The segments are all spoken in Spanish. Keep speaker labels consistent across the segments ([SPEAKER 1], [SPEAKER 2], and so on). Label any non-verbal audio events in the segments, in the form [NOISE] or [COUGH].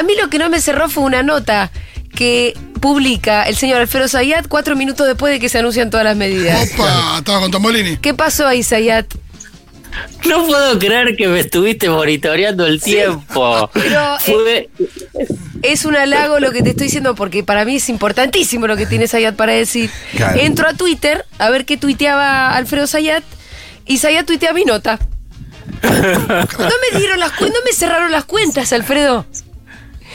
[SPEAKER 1] A mí lo que no me cerró fue una nota que publica el señor Alfredo Zayat cuatro minutos después de que se anuncian todas las medidas.
[SPEAKER 2] Opa, estaba con Tombolini.
[SPEAKER 1] ¿Qué pasó ahí, Zayat?
[SPEAKER 3] No puedo creer que me estuviste monitoreando el tiempo.
[SPEAKER 1] Pero, eh,
[SPEAKER 3] Fue-
[SPEAKER 1] Es un halago lo que te estoy diciendo porque para mí es importantísimo lo que tiene Zayat para decir.
[SPEAKER 2] Claro.
[SPEAKER 1] Entro a Twitter a ver qué tuiteaba Alfredo Zayat y Zayat tuitea mi nota. [LAUGHS] No me dieron las cuentas, no me cerraron las cuentas, Alfredo.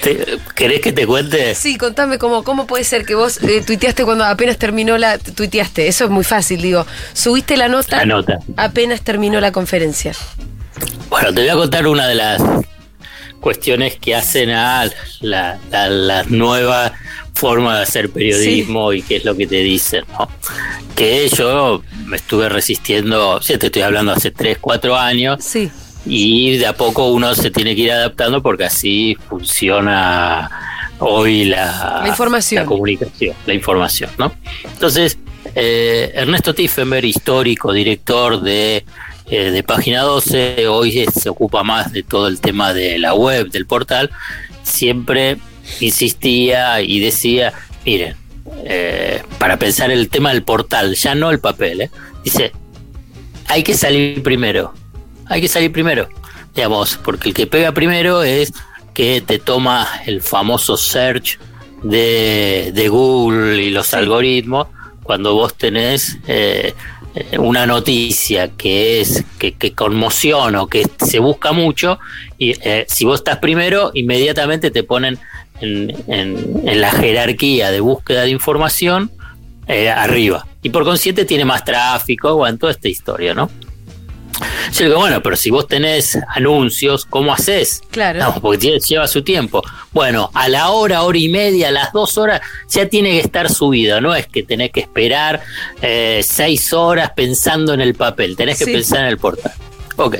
[SPEAKER 3] Te- ¿Querés que te cuente?
[SPEAKER 1] Sí, contame cómo, cómo puede ser que vos eh, tuiteaste cuando apenas terminó la. Tuiteaste, eso es muy fácil, digo. Subiste la nota.
[SPEAKER 3] La nota.
[SPEAKER 1] Apenas terminó la conferencia.
[SPEAKER 3] Bueno, te voy a contar una de las cuestiones que hacen a la, la- la nueva forma de hacer periodismo y qué es lo que te dicen, ¿no? Que yo me estuve resistiendo, ya te estoy hablando hace 3, 4 años,
[SPEAKER 1] Sí.
[SPEAKER 3] Y de a poco uno se tiene que ir adaptando porque así funciona hoy la,
[SPEAKER 1] La información.
[SPEAKER 3] la comunicación, la información, ¿no? Entonces, eh, Ernesto Tiffenberg, histórico, director de, eh, de Página 12, hoy se ocupa más de todo el tema de la web, del portal, siempre insistía y decía, miren, eh, para pensar el tema del portal, ya no el papel, ¿eh? dice, hay que salir primero. Hay que salir primero. Digamos, porque el que pega primero es que te toma el famoso search de, de Google y los algoritmos cuando vos tenés eh, una noticia que es que, que conmociona o que se busca mucho y eh, si vos estás primero inmediatamente te ponen en, en- en la jerarquía de búsqueda de información eh, arriba. Y por consiguiente tiene más tráfico bueno toda esta historia no yo digo, bueno, pero si vos tenés anuncios, ¿cómo haces?
[SPEAKER 1] Claro.
[SPEAKER 3] No, porque lleva su tiempo. Bueno, a la hora, hora y media, a las dos horas, ya tiene que estar subido. No es que tenés que esperar eh, seis horas pensando en el papel, tenés que
[SPEAKER 1] Sí.
[SPEAKER 3] pensar en el portal. Ok.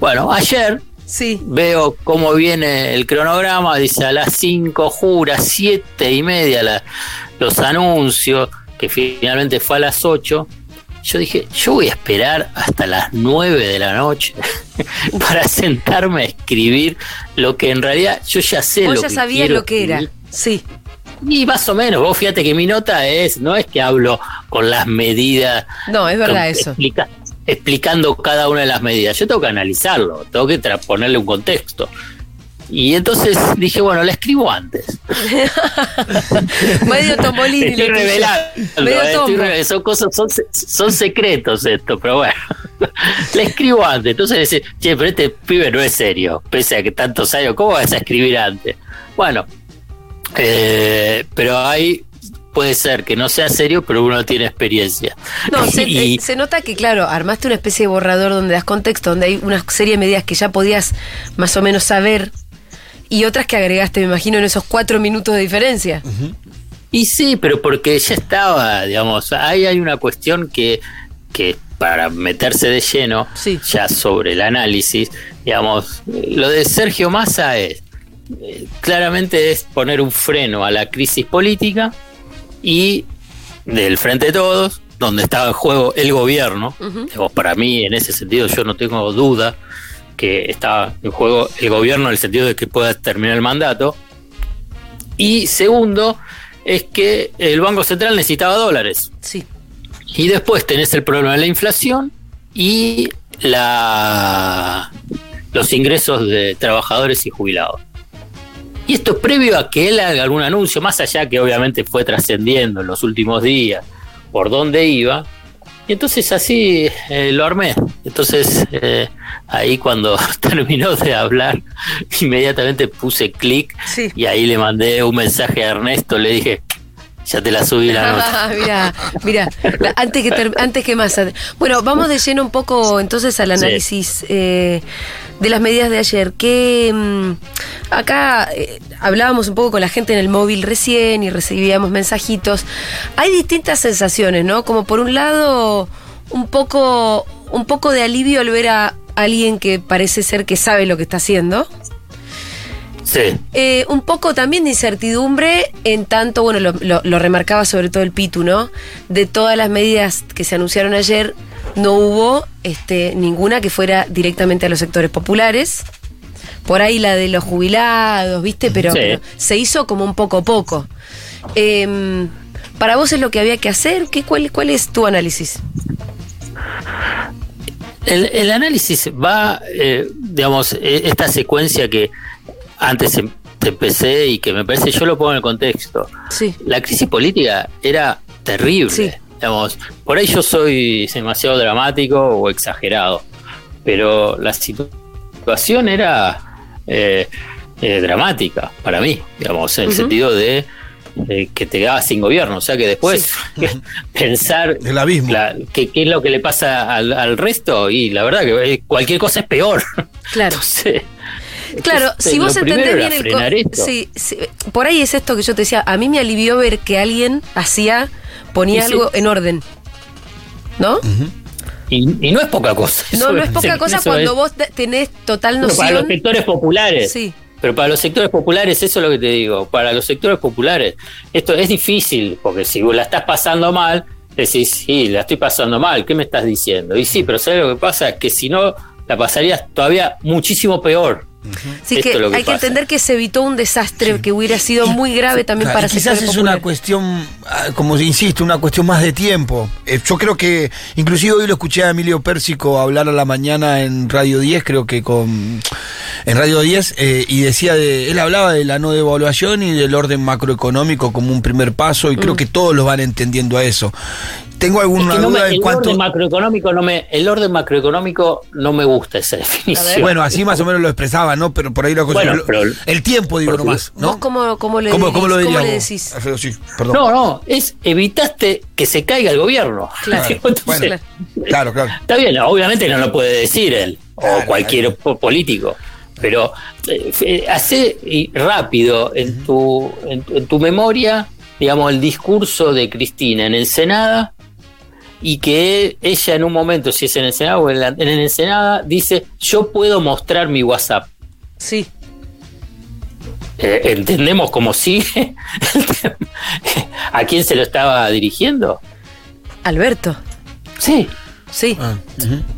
[SPEAKER 3] Bueno, ayer
[SPEAKER 1] Sí.
[SPEAKER 3] veo cómo viene el cronograma, dice a las 5 jura, siete y media la- los anuncios, que finalmente fue a las 8. Yo dije, yo voy a esperar hasta las 9 de la noche [LAUGHS] para sentarme a escribir lo que en realidad yo ya sé
[SPEAKER 1] Vos
[SPEAKER 3] lo
[SPEAKER 1] ya
[SPEAKER 3] que
[SPEAKER 1] sabías
[SPEAKER 3] quiero
[SPEAKER 1] lo que era.
[SPEAKER 3] escribir.
[SPEAKER 1] Sí.
[SPEAKER 3] Y más o menos, vos fíjate que mi nota es, no es que hablo con las medidas
[SPEAKER 1] No, es verdad
[SPEAKER 3] con-
[SPEAKER 1] eso.
[SPEAKER 3] explica- explicando cada una de las medidas. Yo tengo que analizarlo, tengo que ponerle un contexto. Y entonces dije, bueno, la escribo antes. [LAUGHS]
[SPEAKER 1] Medio Tombolini.
[SPEAKER 3] Estoy revelando,
[SPEAKER 1] Medio
[SPEAKER 3] eh, estoy son cosas, son, son secretos esto, pero bueno. [LAUGHS] la escribo antes. Entonces dice, che, pero este pibe no es serio, pese a que tantos años, ¿cómo vas a escribir antes? Bueno, eh, pero ahí puede ser que no sea serio, pero uno tiene experiencia.
[SPEAKER 1] No, [LAUGHS] se,
[SPEAKER 3] Y-
[SPEAKER 1] eh, se nota que, claro, armaste una especie de borrador donde das contexto, donde hay una serie de medidas que ya podías más o menos saber y otras que agregaste, me imagino, en esos cuatro minutos de diferencia.
[SPEAKER 3] Y sí, pero porque ya estaba, digamos, ahí hay una cuestión que, que para meterse de lleno
[SPEAKER 1] Sí.
[SPEAKER 3] ya sobre el análisis, digamos, lo de Sergio Massa es, claramente es poner un freno a la crisis política y del Frente de Todos, donde estaba en juego el gobierno, digamos, para mí en ese sentido yo no tengo duda que estaba en juego el gobierno en el sentido de que pueda terminar el mandato. Y segundo, es que el Banco Central necesitaba dólares.
[SPEAKER 1] Sí.
[SPEAKER 3] Y después tenés el problema de la inflación y la los ingresos de trabajadores y jubilados. Y esto previo a que él haga algún anuncio, más allá que obviamente fue trascendiendo en los últimos días por dónde iba. Y entonces así eh, lo armé. Entonces eh, ahí cuando [LAUGHS] terminó de hablar, [LAUGHS] inmediatamente puse clic
[SPEAKER 1] Sí.
[SPEAKER 3] y ahí le mandé un mensaje a Ernesto, le dije, ya te la subí la [LAUGHS] nota.
[SPEAKER 1] mira, mira, antes que antes que más. Bueno, vamos de lleno un poco entonces al
[SPEAKER 3] Sí.
[SPEAKER 1] análisis eh, de las medidas de ayer. Que mm, acá eh, hablábamos un poco con la gente en el móvil recién y recibíamos mensajitos. Hay distintas sensaciones, ¿no? Como por un lado un poco un poco de alivio al ver a alguien que parece ser que sabe lo que está haciendo.
[SPEAKER 3] Sí,
[SPEAKER 1] Eh, un poco también de incertidumbre en tanto, bueno, lo, lo- lo remarcaba sobre todo el Pitu, ¿no? De todas las medidas que se anunciaron ayer, no hubo este, ninguna que fuera directamente a los sectores populares. por ahí la de los jubilados, ¿viste? Pero,
[SPEAKER 3] Sí.
[SPEAKER 1] pero se hizo como un poco a poco. Em, ¿Para vos es lo que había que hacer? ¿Qué, cuál, ¿Cuál es tu análisis?
[SPEAKER 3] El, el análisis va, eh, digamos, eh, esta secuencia que antes em- empecé y que me parece, yo lo pongo en el contexto.
[SPEAKER 1] Sí.
[SPEAKER 3] La crisis política era terrible.
[SPEAKER 1] Sí.
[SPEAKER 3] Digamos, por ahí yo soy demasiado dramático o exagerado, pero la situación era eh, eh, dramática para mí, digamos, en el sentido de eh, que te quedabas sin gobierno, o sea que después [LAUGHS] pensar [LAUGHS]
[SPEAKER 2] El abismo.
[SPEAKER 3] la- que- qué es lo que le pasa al, al resto y la verdad que eh, cualquier cosa es peor.
[SPEAKER 1] Claro. [LAUGHS]
[SPEAKER 3] Entonces,
[SPEAKER 1] Claro,
[SPEAKER 3] entonces,
[SPEAKER 1] si vos entendés bien el sí, sí, por ahí es esto que yo te decía, a mí me alivió ver que alguien hacía ponía
[SPEAKER 3] sí.
[SPEAKER 1] algo en orden. ¿No?
[SPEAKER 3] Y, y no es poca cosa.
[SPEAKER 1] No,
[SPEAKER 3] eso
[SPEAKER 1] no es poca cosa
[SPEAKER 3] es-
[SPEAKER 1] cuando vos te- tenés total
[SPEAKER 3] Pero para los
[SPEAKER 1] noción.
[SPEAKER 3] sectores populares.
[SPEAKER 1] Sí.
[SPEAKER 3] Pero para los sectores populares, eso es lo que te digo. Para los sectores populares, esto es difícil, porque si vos la estás pasando mal, decís, sí, la estoy pasando mal, ¿qué me estás diciendo? Y sí, pero ¿sabes lo que pasa? Que si no, la pasarías todavía muchísimo peor.
[SPEAKER 1] Sí,
[SPEAKER 3] Esto
[SPEAKER 1] que, hay que entender que se evitó un desastre que hubiera sido muy grave también
[SPEAKER 2] Claro,
[SPEAKER 1] para
[SPEAKER 2] quizás es una cuestión, ah, como insisto, una cuestión más de tiempo. Eh, yo creo que, inclusive hoy lo escuché a Emilio Pérsico hablar a la mañana en Radio 10, creo que con en Radio 10, eh, y decía de, él hablaba de la no devaluación y del orden macroeconómico como un primer paso, y
[SPEAKER 1] Mm.
[SPEAKER 2] creo que todos lo van entendiendo a eso. Tengo
[SPEAKER 3] Es
[SPEAKER 2] alguna
[SPEAKER 3] que no me-
[SPEAKER 2] duda en
[SPEAKER 3] el
[SPEAKER 2] cuanto.
[SPEAKER 3] orden macroeconómico no me, el orden macroeconómico no me gusta esa [LAUGHS] definición.
[SPEAKER 2] Bueno, así más o menos lo expresaba, ¿no? Pero por ahí la cosa.
[SPEAKER 3] Bueno,
[SPEAKER 2] lo-
[SPEAKER 3] pero-
[SPEAKER 2] el tiempo, digo nomás, ¿no?
[SPEAKER 1] ¿Vos cómo, cómo le,
[SPEAKER 2] ¿Cómo, lo
[SPEAKER 1] decís?
[SPEAKER 2] Alfredo, sí, perdón.
[SPEAKER 3] No, no, es evitaste que se caiga el gobierno. [LAUGHS]
[SPEAKER 1] Claro.
[SPEAKER 3] Entonces,
[SPEAKER 2] Bueno, claro, claro.
[SPEAKER 3] Está bien, obviamente no lo puede decir él
[SPEAKER 2] Claro,
[SPEAKER 3] o cualquier po- político, pero eh, eh, hace y rápido en tu, en, en tu memoria, digamos, el discurso de Cristina en Ensenada y que ella en un momento, si es en Ensenada o en, la- en Ensenada, dice, yo puedo mostrar mi WhatsApp.
[SPEAKER 1] Sí.
[SPEAKER 3] Eh, ¿Entendemos cómo sigue? [LAUGHS] ¿A quién se lo estaba dirigiendo?
[SPEAKER 1] Alberto.
[SPEAKER 3] Sí,
[SPEAKER 1] Sí.
[SPEAKER 2] Ah.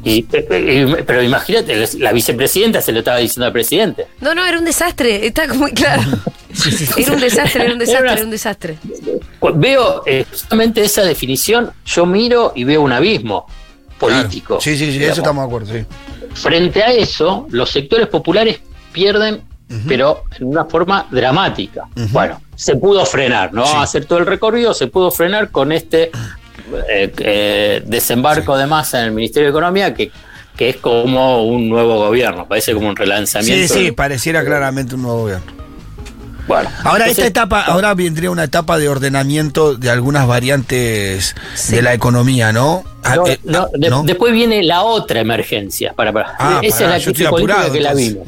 [SPEAKER 3] Y, pero imagínate, la vicepresidenta se lo estaba diciendo al presidente.
[SPEAKER 1] No, no, era un desastre, está muy claro. [LAUGHS] Era un desastre, era un desastre, era un desastre.
[SPEAKER 3] Veo eh, justamente esa definición, yo miro y veo un abismo político.
[SPEAKER 2] Claro. Sí, sí, sí,
[SPEAKER 3] digamos.
[SPEAKER 2] eso estamos de acuerdo, sí.
[SPEAKER 3] Frente a eso, los sectores populares pierden, pero en una forma dramática. Bueno, se pudo frenar, no hacer todo el recorrido, se pudo frenar con este eh, eh, desembarco de masa en el Ministerio de Economía que, que es como un nuevo gobierno, parece como un
[SPEAKER 2] Sí,
[SPEAKER 3] relanzamiento.
[SPEAKER 2] sí, pareciera claramente un nuevo gobierno.
[SPEAKER 3] Bueno,
[SPEAKER 2] Ahora,
[SPEAKER 3] entonces-
[SPEAKER 2] esta etapa, ahora vendría una etapa de ordenamiento de algunas variantes
[SPEAKER 1] Sí.
[SPEAKER 2] de la economía, ¿no? Ah,
[SPEAKER 3] No,
[SPEAKER 2] eh,
[SPEAKER 3] no, de-
[SPEAKER 2] ¿no?
[SPEAKER 3] después viene la otra emergencia. Para, para.
[SPEAKER 2] Ah,
[SPEAKER 3] Esa es la crisis política
[SPEAKER 2] apurado,
[SPEAKER 3] que la vimos.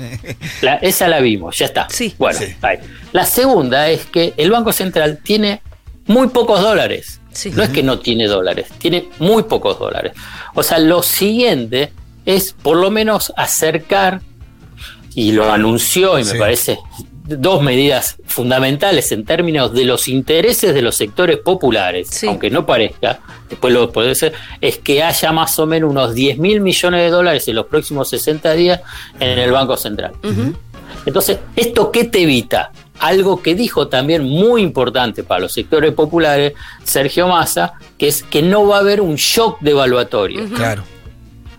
[SPEAKER 3] La- esa la vimos, ya está.
[SPEAKER 1] Sí.
[SPEAKER 3] Bueno,
[SPEAKER 2] Sí.
[SPEAKER 3] ahí. La segunda es que el Banco Central tiene muy pocos dólares.
[SPEAKER 1] Sí.
[SPEAKER 3] No es que no tiene dólares, tiene muy pocos dólares. O sea, lo siguiente es por lo menos acercar, y lo anunció y me
[SPEAKER 2] Sí.
[SPEAKER 3] parece dos medidas fundamentales en términos de los intereses de los sectores populares,
[SPEAKER 1] Sí.
[SPEAKER 3] aunque no parezca, después lo puede ser, es que haya más o menos unos 10 mil millones de dólares en los próximos 60 días en el Banco Central. Entonces, ¿esto qué te evita? Algo que dijo también muy importante para los sectores populares, Sergio Massa, que es que no va a haber un shock devaluatorio.
[SPEAKER 2] Claro.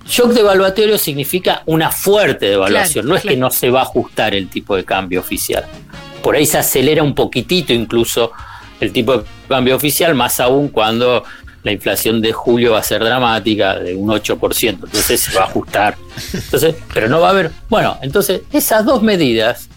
[SPEAKER 3] Shock devaluatorio significa una fuerte devaluación,
[SPEAKER 1] Claro,
[SPEAKER 3] no es
[SPEAKER 1] claro.
[SPEAKER 3] que no se va a ajustar el tipo de cambio oficial. Por ahí se acelera un poquitito incluso el tipo de cambio oficial, más aún cuando la inflación de julio va a ser dramática, de un 8%, entonces se va a ajustar. Entonces, pero no va a haber. Bueno, entonces esas dos medidas,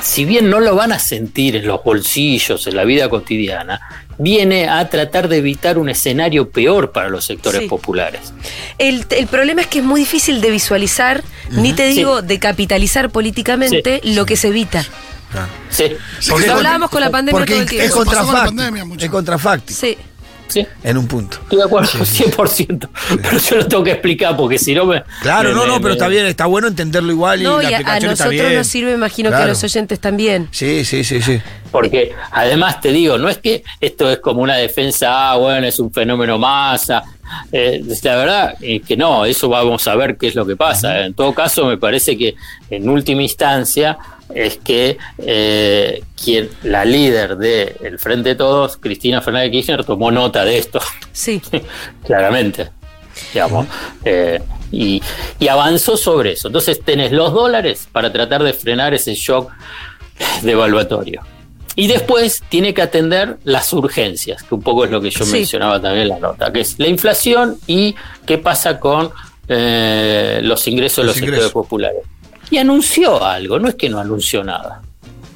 [SPEAKER 3] si bien no lo van a sentir en los bolsillos, en la vida cotidiana, viene a tratar de evitar un escenario peor para los sectores
[SPEAKER 1] Sí.
[SPEAKER 3] populares.
[SPEAKER 1] El, el problema es que es muy difícil de visualizar, ni te
[SPEAKER 3] Sí.
[SPEAKER 1] digo de capitalizar políticamente lo que se evita.
[SPEAKER 3] Sí.
[SPEAKER 2] Porque es
[SPEAKER 1] hablábamos con la pandemia todo el
[SPEAKER 2] es
[SPEAKER 1] tiempo.
[SPEAKER 4] La
[SPEAKER 2] contrafáctico. Es contrafáctico.
[SPEAKER 1] Sí.
[SPEAKER 3] Sí.
[SPEAKER 2] En un punto.
[SPEAKER 3] Estoy de acuerdo, 100%. Pero yo lo tengo que explicar porque si no me.
[SPEAKER 2] Claro,
[SPEAKER 3] me-
[SPEAKER 2] no,
[SPEAKER 3] me-
[SPEAKER 2] no, pero
[SPEAKER 3] me-
[SPEAKER 2] está bien, está bueno entenderlo igual y
[SPEAKER 1] No,
[SPEAKER 2] la
[SPEAKER 1] y a, nosotros nos sirve, imagino que a los oyentes también.
[SPEAKER 2] Sí, sí, sí, sí.
[SPEAKER 3] Porque además te digo, no es que esto es como una defensa, ah, bueno, es un fenómeno masa. Eh, la verdad es que no, eso vamos a ver qué es lo que pasa. En todo caso, me parece que en última instancia es que eh, quien la líder del Frente de Todos, Cristina Fernández de Kirchner, tomó nota de esto.
[SPEAKER 1] Sí. [LAUGHS]
[SPEAKER 3] claramente. Digamos, eh, y, y avanzó sobre eso. Entonces tenés los dólares para tratar de frenar ese shock devaluatorio. Y después tiene que atender las urgencias, que un poco es lo que yo
[SPEAKER 1] Sí.
[SPEAKER 3] mencionaba también en la nota, que es la inflación y qué pasa con eh, los ingresos de
[SPEAKER 2] Los
[SPEAKER 3] los
[SPEAKER 2] ingresos.
[SPEAKER 3] sectores populares. Y anunció algo, no es que no anunció nada.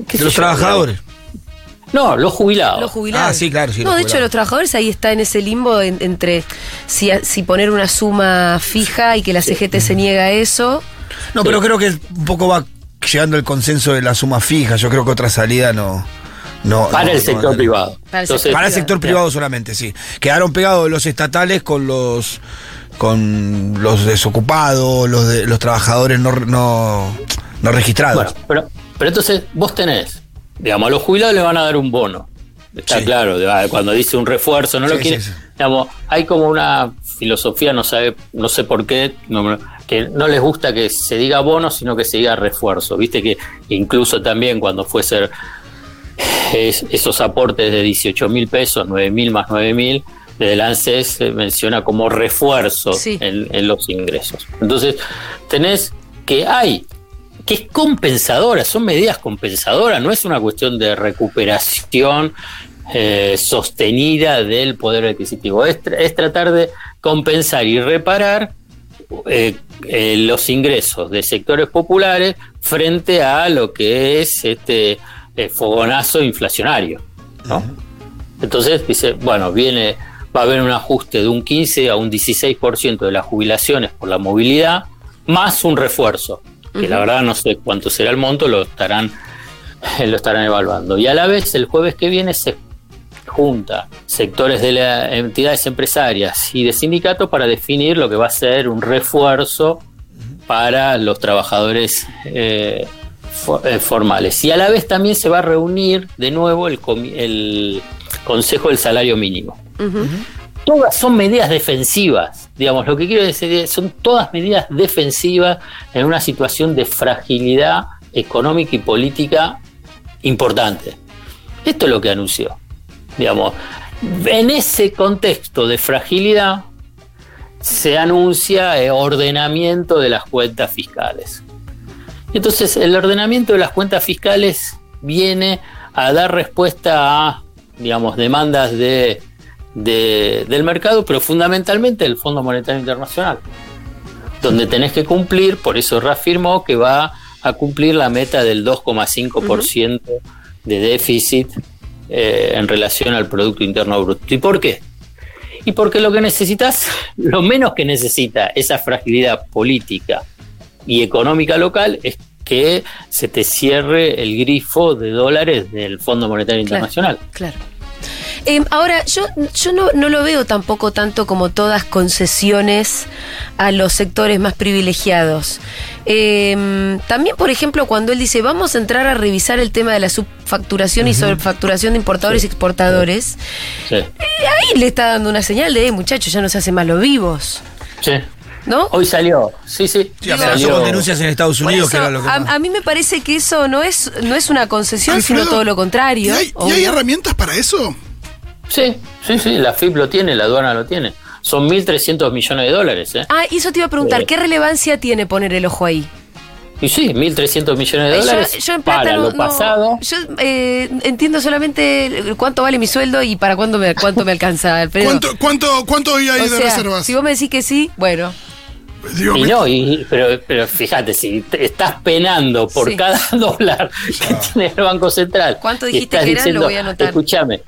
[SPEAKER 3] ¿Qué
[SPEAKER 2] De
[SPEAKER 3] sé
[SPEAKER 2] los trabajadores.
[SPEAKER 3] No, los jubilados.
[SPEAKER 1] Los jubilados.
[SPEAKER 2] Ah, sí, claro, sí,
[SPEAKER 1] No, de hecho, los trabajadores ahí está en ese limbo en- entre si, si poner una suma fija y que la CGT se niega a eso.
[SPEAKER 2] No, pero creo que un poco va llegando el consenso de la suma fija. Yo creo que otra salida no. no
[SPEAKER 3] Para
[SPEAKER 2] no-
[SPEAKER 3] el
[SPEAKER 2] no
[SPEAKER 3] sector privado.
[SPEAKER 1] Para el
[SPEAKER 3] Entonces,
[SPEAKER 1] sector
[SPEAKER 2] Para el sector
[SPEAKER 3] privado.
[SPEAKER 2] privado solamente, sí. Quedaron pegados los estatales con los con los desocupados, los de, los trabajadores no, no, no registrados.
[SPEAKER 3] Bueno, pero, pero entonces vos tenés, digamos, a los jubilados le van a dar un bono. Está
[SPEAKER 2] Sí.
[SPEAKER 3] claro, ah, cuando dice un refuerzo, no lo quiere.
[SPEAKER 2] sí.
[SPEAKER 3] Digamos, hay como una filosofía, no sabe, no sé por qué, no- que no les gusta que se diga bono, sino que se diga refuerzo. Viste que incluso también cuando fue ser es- esos aportes de 18 mil pesos, 9 mil más 9 mil, desde el ANSES se menciona como refuerzo
[SPEAKER 1] Sí.
[SPEAKER 3] en, en los ingresos. Entonces, tenés que hay, que es compensadora, son medidas compensadoras, no es una cuestión de recuperación eh, sostenida del poder adquisitivo, es, tra- es tratar de compensar y reparar eh, eh, los ingresos de sectores populares frente a lo que es este eh, fogonazo inflacionario. ¿no? Entonces dice, bueno, viene, va a haber un ajuste de un 15 a un 16% de las jubilaciones por la movilidad, más un refuerzo, que la verdad no sé cuánto será el monto, lo estarán, [LAUGHS] lo estarán evaluando. Y a la vez, el jueves que viene se junta sectores de las entidades empresarias y de sindicatos para definir lo que va a ser un refuerzo para los trabajadores eh, eh, formales. Y a la vez también se va a reunir de nuevo el, el Consejo del Salario Mínimo. Todas son medidas defensivas, digamos, lo que quiero decir es, son todas medidas defensivas en una situación de fragilidad económica y política importante. Esto es lo que anunció. Digamos, en ese contexto de fragilidad se anuncia el ordenamiento de las cuentas fiscales. Entonces, el ordenamiento de las cuentas fiscales viene a dar respuesta a, digamos, demandas de, de- del mercado, pero fundamentalmente del Fondo Monetario Internacional, donde tenés que cumplir, por eso reafirmó que va a cumplir la meta del 2,5% de déficit eh, en relación al Producto Interno Bruto. ¿Y por qué? Y porque lo que necesitas, [LAUGHS] lo menos que necesita esa fragilidad política y económica local es que se te cierre el grifo de dólares del Fondo Monetario
[SPEAKER 1] Claro,
[SPEAKER 3] Internacional.
[SPEAKER 1] Claro. Eh, ahora, yo, yo no, no lo veo tampoco tanto como todas concesiones a los sectores más privilegiados. Eh, también, por ejemplo, cuando él dice vamos a entrar a revisar el tema de la subfacturación y sobrefacturación de importadores y exportadores,
[SPEAKER 3] Sí.
[SPEAKER 1] eh, ahí le está dando una señal de, eh, muchachos, ya no se hacen más los vivos.
[SPEAKER 3] Sí.
[SPEAKER 1] ¿No?
[SPEAKER 3] Hoy salió, sí, sí.
[SPEAKER 2] Sí, con denuncias en Estados Unidos,
[SPEAKER 1] eso,
[SPEAKER 2] que era lo que
[SPEAKER 1] a, a mí me parece que eso no es, no es una concesión,
[SPEAKER 4] Alfredo,
[SPEAKER 1] sino todo lo contrario.
[SPEAKER 4] ¿Y hay, y
[SPEAKER 1] obvio.
[SPEAKER 4] hay herramientas para eso?
[SPEAKER 3] Sí, sí, sí, la FIP lo tiene, la aduana lo tiene. Son 1.300 millones de dólares, ¿eh?
[SPEAKER 1] Ah, y eso te iba a preguntar. ¿qué relevancia tiene poner el ojo ahí?
[SPEAKER 3] Y sí, 1.300 millones de dólares
[SPEAKER 1] yo en plata
[SPEAKER 3] para
[SPEAKER 1] no-
[SPEAKER 3] lo
[SPEAKER 1] no-
[SPEAKER 3] pasado.
[SPEAKER 1] yo eh, entiendo solamente cuánto vale mi sueldo y para cuánto me, cuánto me alcanza, [LAUGHS] Alfredo.
[SPEAKER 4] ¿Cuánto, cuánto, cuánto hoy hay
[SPEAKER 1] O
[SPEAKER 4] de
[SPEAKER 1] sea,
[SPEAKER 4] reservas?
[SPEAKER 1] si vos me decís que sí, bueno.
[SPEAKER 3] Y
[SPEAKER 4] me-
[SPEAKER 3] no, y, pero, pero fíjate, si te estás penando por
[SPEAKER 1] Sí.
[SPEAKER 3] cada [LAUGHS] dólar que tiene el Banco Central.
[SPEAKER 1] ¿Cuánto dijiste que eran? Lo voy a anotar.
[SPEAKER 3] Escúchame,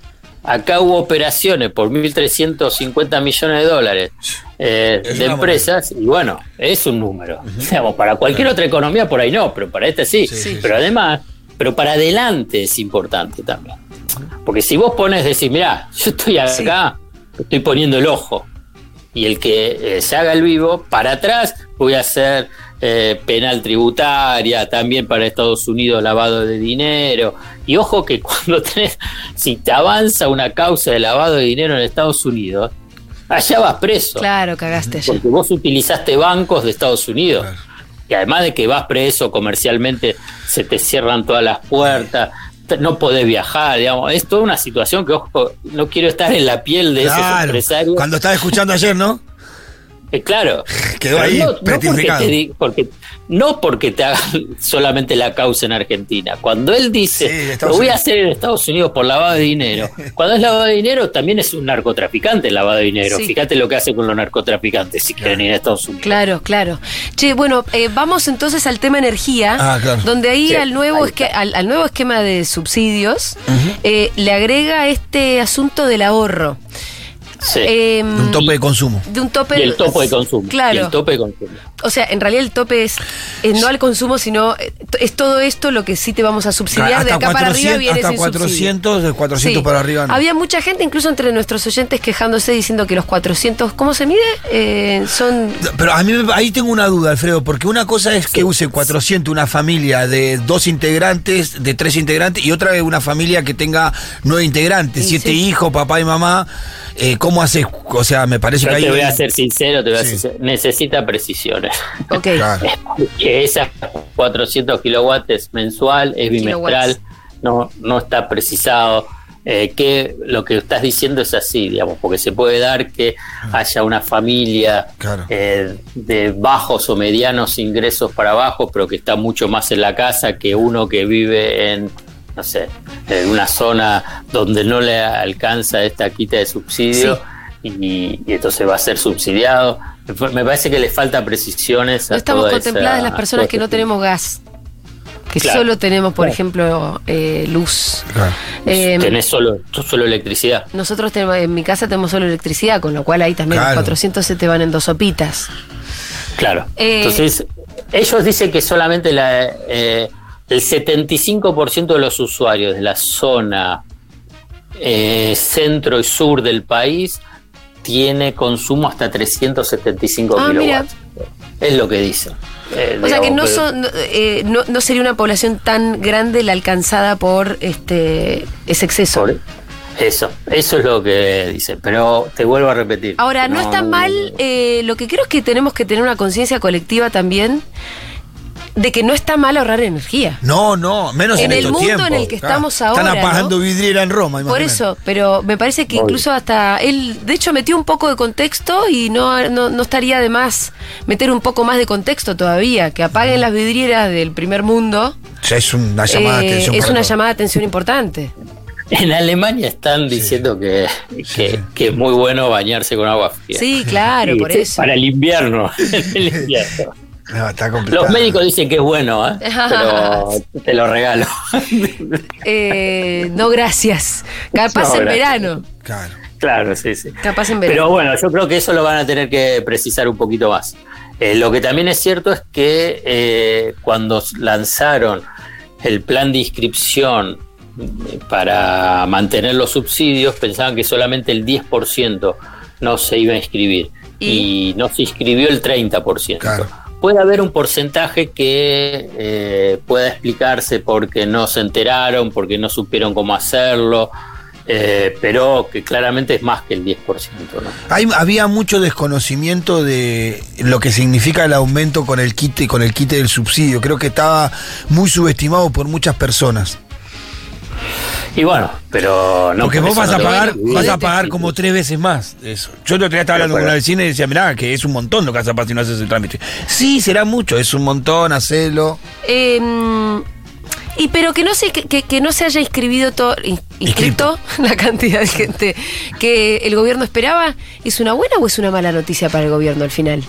[SPEAKER 3] acá hubo operaciones por 1.350 millones de dólares eh, de empresas, y bueno, es un número. Digamos, para cualquier otra economía por ahí no, pero para sí.
[SPEAKER 2] Sí, sí,
[SPEAKER 3] pero además, pero para adelante es importante también. Porque si vos pones decir, mirá, yo estoy acá, estoy poniendo el ojo. Y el que eh, se haga el vivo, para atrás voy a hacer eh, penal tributaria, también para Estados Unidos lavado de dinero. Y ojo que cuando [LAUGHS] tenés, si te avanza una causa de lavado de dinero en Estados Unidos, allá vas preso.
[SPEAKER 1] Claro, cagaste allá.
[SPEAKER 3] Porque vos utilizaste bancos de Estados Unidos.
[SPEAKER 2] Claro.
[SPEAKER 3] Y además de que vas preso comercialmente, se te cierran todas las puertas, no podés viajar, digamos. Es toda una situación que, ojo, no quiero estar en la piel de
[SPEAKER 2] Claro.
[SPEAKER 3] empresarios.
[SPEAKER 2] Cuando estaba escuchando ayer, ¿no?
[SPEAKER 3] Eh, claro. [LAUGHS]
[SPEAKER 2] Quedó ahí
[SPEAKER 3] no, no porque te porque- no porque te hagan [LAUGHS] solamente la causa en Argentina. Cuando él dice,
[SPEAKER 2] Sí,
[SPEAKER 3] lo voy a
[SPEAKER 2] Unidos".
[SPEAKER 3] hacer en Estados Unidos por lavado de dinero. [LAUGHS] Cuando es lavado de dinero, también es un narcotraficante el lavado de dinero.
[SPEAKER 1] Sí.
[SPEAKER 3] Fíjate lo que hace con los narcotraficantes si quieren ir a Estados Unidos.
[SPEAKER 1] Claro, claro. Che, bueno, eh, vamos entonces al tema energía,
[SPEAKER 2] Ah, claro.
[SPEAKER 1] donde ahí
[SPEAKER 3] Sí,
[SPEAKER 1] al nuevo
[SPEAKER 3] ahí
[SPEAKER 1] esque-
[SPEAKER 3] está.
[SPEAKER 1] al, al nuevo esquema de subsidios eh, le agrega este asunto del ahorro.
[SPEAKER 3] Sí.
[SPEAKER 1] Em,
[SPEAKER 2] De un tope de consumo.
[SPEAKER 1] de un tope
[SPEAKER 3] y el tope de consumo.
[SPEAKER 1] Claro.
[SPEAKER 3] Y el tope de consumo.
[SPEAKER 1] O sea, en realidad el tope es, es no al consumo, sino eh, es todo esto lo que sí te vamos a subsidiar de acá para arriba viene
[SPEAKER 2] hasta
[SPEAKER 1] sin subsidio.
[SPEAKER 2] 400, de 400
[SPEAKER 1] Sí.
[SPEAKER 2] para arriba. no.
[SPEAKER 1] Había mucha gente, incluso entre nuestros oyentes, quejándose diciendo que los 400, ¿cómo se mide? Eh, son...
[SPEAKER 2] Pero a mí me- ahí tengo una duda, Alfredo, porque una cosa es que use 400 una familia de dos integrantes, de tres integrantes, y otra es una familia que tenga nueve integrantes,
[SPEAKER 1] Sí,
[SPEAKER 2] siete
[SPEAKER 1] sí.
[SPEAKER 2] hijos, papá y mamá. Eh, ¿Cómo haces? O sea, me parece
[SPEAKER 3] Yo
[SPEAKER 2] que ahí.
[SPEAKER 3] te voy a ser sincero, te voy a
[SPEAKER 2] Sí.
[SPEAKER 3] ser- necesita precisiones.
[SPEAKER 1] Ok.
[SPEAKER 2] Claro. [LAUGHS]
[SPEAKER 3] que esas 400 kilowatts mensual es bimestral, no, no está precisado. eh, que lo que estás diciendo es así, digamos, porque se puede dar que haya una familia
[SPEAKER 2] Claro.
[SPEAKER 3] eh, de bajos o medianos ingresos para abajo, pero que está mucho más en la casa que uno que vive en, no sé, en una zona donde no le alcanza esta quita de subsidio. Y, y entonces va a ser subsidiado. Me parece que le falta precisiones.
[SPEAKER 1] No
[SPEAKER 3] a
[SPEAKER 1] estamos
[SPEAKER 3] toda
[SPEAKER 1] contempladas
[SPEAKER 3] esa-
[SPEAKER 1] las personas que no tenemos gas. Que
[SPEAKER 3] Claro.
[SPEAKER 1] solo tenemos, por
[SPEAKER 3] Claro.
[SPEAKER 1] ejemplo, eh, luz.
[SPEAKER 2] Claro.
[SPEAKER 1] Eh,
[SPEAKER 3] Tenés solo, solo electricidad.
[SPEAKER 1] nosotros tenemos, en mi casa tenemos solo electricidad, con lo cual ahí también
[SPEAKER 2] Claro.
[SPEAKER 1] los 400 se te van en dos sopitas.
[SPEAKER 3] Claro.
[SPEAKER 1] Eh,
[SPEAKER 3] Entonces, ellos dicen que solamente la, eh, el 75% de los usuarios de la zona eh, centro y sur del país tiene consumo hasta 375
[SPEAKER 1] Ah, mira.
[SPEAKER 3] kilowatts. Es lo que dicen. Eh,
[SPEAKER 1] O sea que no, son, no, eh, no, no sería una población tan grande la alcanzada por este ese exceso.
[SPEAKER 3] por- Eso, eso es lo que dicen. Pero te vuelvo a repetir.
[SPEAKER 1] Ahora, no, está mal, eh, lo que creo es que tenemos que tener una conciencia colectiva también de que no está mal ahorrar energía.
[SPEAKER 2] No, no, menos en,
[SPEAKER 1] En el mundo
[SPEAKER 2] tiempos.
[SPEAKER 1] en el que
[SPEAKER 2] Claro.
[SPEAKER 1] estamos ahora,
[SPEAKER 2] Están apagando
[SPEAKER 1] ¿no?
[SPEAKER 2] vidriera en Roma,
[SPEAKER 1] Por eso, pero me parece que
[SPEAKER 3] Obvio.
[SPEAKER 1] incluso hasta él, de hecho, metió un poco de contexto y no, no, no estaría de más meter un poco más de contexto todavía, que apaguen las vidrieras del primer mundo.
[SPEAKER 2] O sea, es una llamada de
[SPEAKER 1] eh,
[SPEAKER 2] atención.
[SPEAKER 1] es una llamada de atención importante.
[SPEAKER 3] En Alemania están diciendo que, que,
[SPEAKER 2] Sí.
[SPEAKER 3] que es muy bueno bañarse con agua fría.
[SPEAKER 1] Sí, claro,
[SPEAKER 3] Y
[SPEAKER 1] por eso.
[SPEAKER 3] Para el invierno. [LAUGHS] [LAUGHS] el invierno.
[SPEAKER 2] No, está complicado.
[SPEAKER 3] Los médicos dicen que es bueno, ¿eh? pero [LAUGHS] te lo regalo.
[SPEAKER 1] Eh, no, gracias. Capaz
[SPEAKER 3] No,
[SPEAKER 1] en
[SPEAKER 3] gracias.
[SPEAKER 1] verano.
[SPEAKER 2] Claro.
[SPEAKER 3] claro, sí, sí.
[SPEAKER 1] Capaz en verano.
[SPEAKER 3] Pero bueno, yo creo que eso lo van a tener que precisar un poquito más. Eh, lo que también es cierto es que eh, cuando lanzaron el plan de inscripción para mantener los subsidios, pensaban que solamente el 10% no se iba a inscribir.
[SPEAKER 1] ¿Y?
[SPEAKER 3] Y, no se inscribió el 30%.
[SPEAKER 2] Claro.
[SPEAKER 3] Puede haber un porcentaje que eh, pueda explicarse porque no se enteraron, porque no supieron cómo hacerlo, eh, pero que claramente es más que el 10%. ¿no?
[SPEAKER 2] Hay, había mucho desconocimiento de lo que significa el aumento con el quite, con el quite del subsidio. Creo que estaba muy subestimado por muchas personas.
[SPEAKER 3] Y bueno, pero no
[SPEAKER 2] Porque
[SPEAKER 3] por
[SPEAKER 2] vos vas a
[SPEAKER 3] lo
[SPEAKER 2] pagar, vas a pagar como tres veces más de eso. Yo el otro día estaba hablando con una vecina y decía, mirá, que es un montón lo que vas a pagar si no haces el trámite. Sí, será mucho, es un montón, hacelo.
[SPEAKER 1] Eh, y pero que no se que, que- no se haya inscribido todo in- inscrito [LAUGHS] la cantidad de gente que el gobierno esperaba es una buena o es una mala noticia para el gobierno al final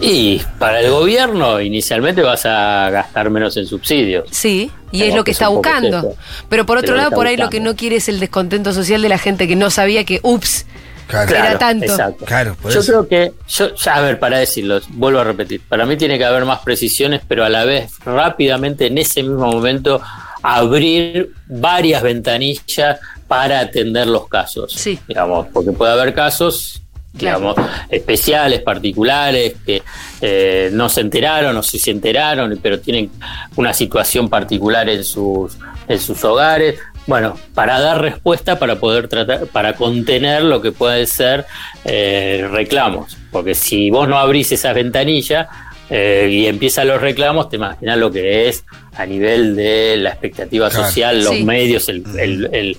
[SPEAKER 3] Y para el gobierno, inicialmente vas a gastar menos en subsidios.
[SPEAKER 1] sí y es lo que
[SPEAKER 3] que es
[SPEAKER 1] está buscando
[SPEAKER 3] eso.
[SPEAKER 1] pero por otro lado por ahí lo que no quiere es el descontento social de la gente que no sabía que ups
[SPEAKER 2] Claro.
[SPEAKER 1] Era tanto.
[SPEAKER 3] Exacto.
[SPEAKER 2] Claro,
[SPEAKER 3] yo
[SPEAKER 2] eso.
[SPEAKER 3] creo que, yo, ya, a ver, para decirlo, vuelvo a repetir, para mí tiene que haber más precisiones, pero a la vez rápidamente en ese mismo momento abrir varias ventanillas para atender los casos.
[SPEAKER 1] Sí.
[SPEAKER 3] Digamos, porque puede haber casos
[SPEAKER 1] Claro.
[SPEAKER 3] digamos, especiales, particulares, que eh, no se enteraron o sí se enteraron, pero tienen una situación particular en sus, en sus hogares. Bueno, para dar respuesta, para poder tratar, para contener lo que pueden ser eh, reclamos. Porque si vos no abrís esas ventanillas eh, y empiezan los reclamos, te imaginas lo que es a nivel de la expectativa
[SPEAKER 2] Claro.
[SPEAKER 3] social, los
[SPEAKER 1] Sí.
[SPEAKER 3] medios, el, el- el,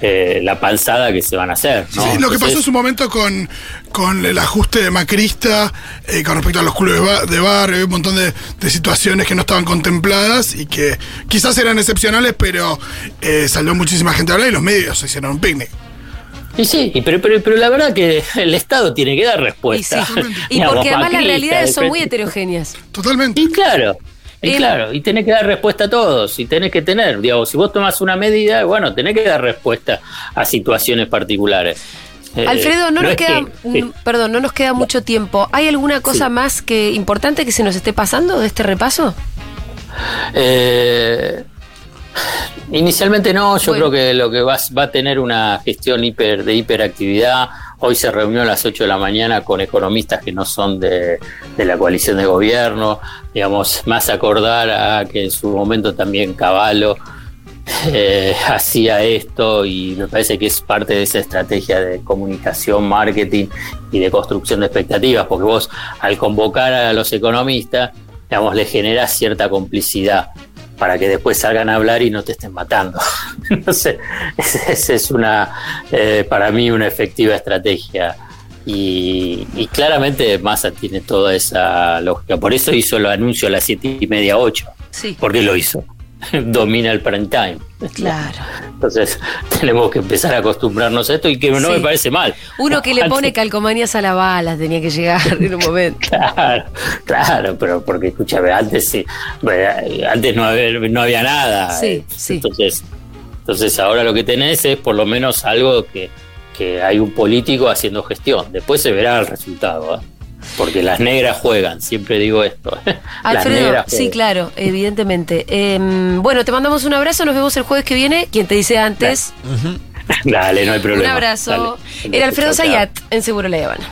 [SPEAKER 3] eh, la panzada que se van a hacer. ¿no?
[SPEAKER 4] Sí, lo que pasó en su momento con, con el ajuste de Macrista, eh, con respecto a los clubes de barrio, un montón de, de situaciones que no estaban contempladas y que quizás eran excepcionales, pero eh, salió muchísima gente a hablar y los medios hicieron un picnic.
[SPEAKER 3] Y sí, y pero, pero, pero la verdad que el Estado tiene que dar
[SPEAKER 1] Y, sí.
[SPEAKER 3] respuesta. [LAUGHS]
[SPEAKER 1] y porque además las realidades son muy heterogéneas.
[SPEAKER 4] Totalmente.
[SPEAKER 3] Y claro, y claro, y tenés que dar respuesta a todos, y tenés que tener, digamos, si vos tomás una medida, bueno, tenés que dar respuesta a situaciones particulares. Eh,
[SPEAKER 1] Alfredo, no, nos queda,
[SPEAKER 3] que- sí.
[SPEAKER 1] perdón, no nos queda mucho tiempo. ¿Hay alguna cosa
[SPEAKER 3] Sí.
[SPEAKER 1] más que importante que se nos esté pasando de este repaso?
[SPEAKER 3] Eh, inicialmente no, yo
[SPEAKER 1] Bueno.
[SPEAKER 3] creo que lo que va, va a tener una gestión hiper, de hiperactividad. Hoy se reunió a las 8 de la mañana con economistas que no son de, de la coalición de gobierno, digamos, más acordar a que en su momento también Caballo [LAUGHS] eh, hacía esto y me parece que es parte de esa estrategia de comunicación, marketing y de construcción de expectativas, porque vos al convocar a los economistas, digamos, le generás cierta complicidad para que después salgan a hablar y no te estén matando. [LAUGHS] no sé, esa es una, eh, para mí, una efectiva estrategia. Y, y claramente Massa tiene toda esa lógica. Por eso hizo el anuncio a las siete y media, ocho.
[SPEAKER 1] Sí.
[SPEAKER 3] ¿Por qué lo hizo? [LAUGHS] Domina el prime time.
[SPEAKER 1] Claro.
[SPEAKER 3] Entonces [LAUGHS] tenemos que empezar a acostumbrarnos a esto y que no
[SPEAKER 1] Sí.
[SPEAKER 3] me parece mal.
[SPEAKER 1] Uno que le pone [LAUGHS] calcomanías a la bala tenía que llegar en un momento.
[SPEAKER 3] Claro, claro, pero porque escúchame, antes sí, antes no había, no había nada.
[SPEAKER 1] Sí,
[SPEAKER 3] eh,
[SPEAKER 1] sí.
[SPEAKER 3] Entonces, entonces ahora lo que tenés es por lo menos algo que, que hay un político haciendo gestión. Después se verá el resultado, ¿eh? Porque las negras juegan, siempre digo esto. [LAUGHS]
[SPEAKER 1] Alfredo, sí, claro, evidentemente. Em, bueno, te mandamos un abrazo, nos vemos el jueves que viene. Quien te dice antes,
[SPEAKER 3] Dale, [LAUGHS] no hay problema.
[SPEAKER 1] un abrazo.
[SPEAKER 3] Dale.
[SPEAKER 1] Era Alfredo. Zayat en Seguro La Habana.